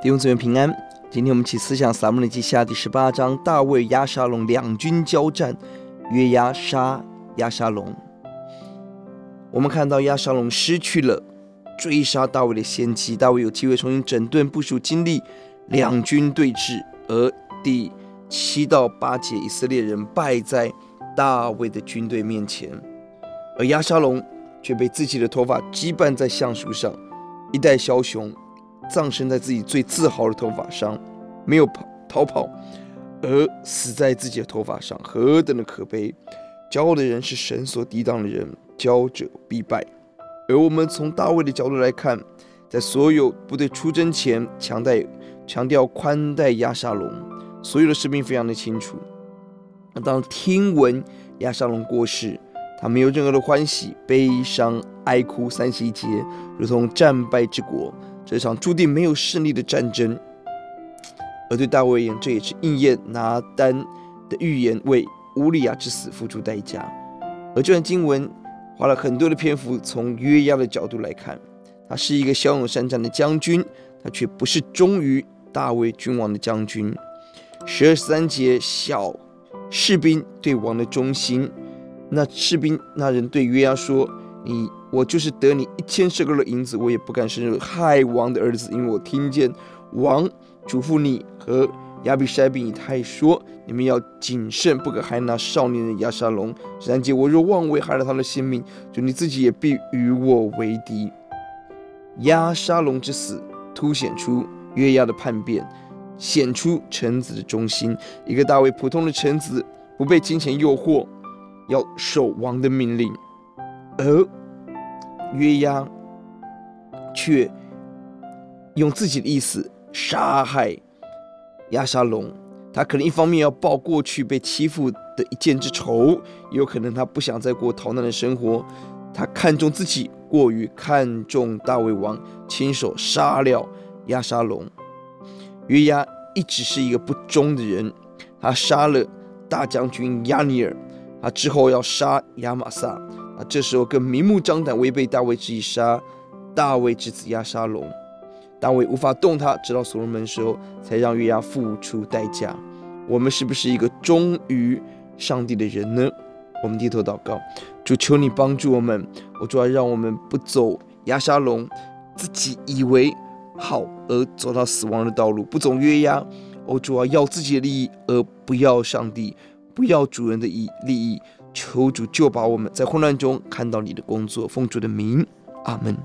弟兄姊妹平安，今天我们一起思想撒母耳记下第十八章，大卫押沙龙两军交战，约押杀押沙龙。我们看到押沙龙失去了追杀大卫的先机，大卫有机会重新整顿部署精力，两军对峙，而第七到八节以色列人败在大卫的军队面前，而押沙龙却被自己的头发羁绊在橡树上，一代枭雄。葬身在自己最自豪的头发上，没有跑逃跑，而死在自己的头发上，何等的可悲！骄傲的人是神所抵挡的人，骄者必败。而我们从大卫的角度来看，在所有部队出征前，强调强调宽待亚沙龙，所有的士兵非常的清楚。当听闻亚沙龙过世，他没有任何的欢喜、悲伤、哀哭三十一节，如同战败之国。这场注定没有胜利的战争，而对大卫而言，这也是应验拿单的预言，为乌利亚之死付出代价。而这段经文花了很多的篇幅，从约押的角度来看，他是一个骁勇善战的将军，他却不是忠于大卫君王的将军。十二三节，小士兵对王的忠心，那士兵那人对约押说：“你。”我就是得你一千舍格勒的银子，我也不敢生害王的儿子，因为我听见王嘱咐你和亚比筛并以太说，你们要谨慎，不可害那少年人亚沙龙。十三节，我若妄为害了他的性命，就你自己也必与我为敌。亚沙龙之死，凸显出约押的叛变，显出臣子的忠心。一个大卫普通的臣子，不被金钱诱惑，要守王的命令，而。约押却用自己的意思杀害亚沙龙，他可能一方面要报过去被欺负的一箭之仇，也有可能他不想再过逃难的生活。他看重自己，过于看重大卫王，亲手杀了亚沙龙。约押一直是一个不忠的人，他杀了大将军亚尼尔，他之后要杀亚玛撒。啊，这时候更明目张胆违背大卫之意，杀大卫之子押沙龙。大卫无法动他，直到所罗门时候，才让约押付出代价。我们是不是一个忠于上帝的人呢？我们低头祷告，主求你帮助我们。我主要让我们不走押沙龙自己以为好而走到死亡的道路，不走约押。我主要要自己的利益，而不要上帝，不要主人的利利益。求主就把我们，在混乱中看到你的工作，奉主的名，阿门。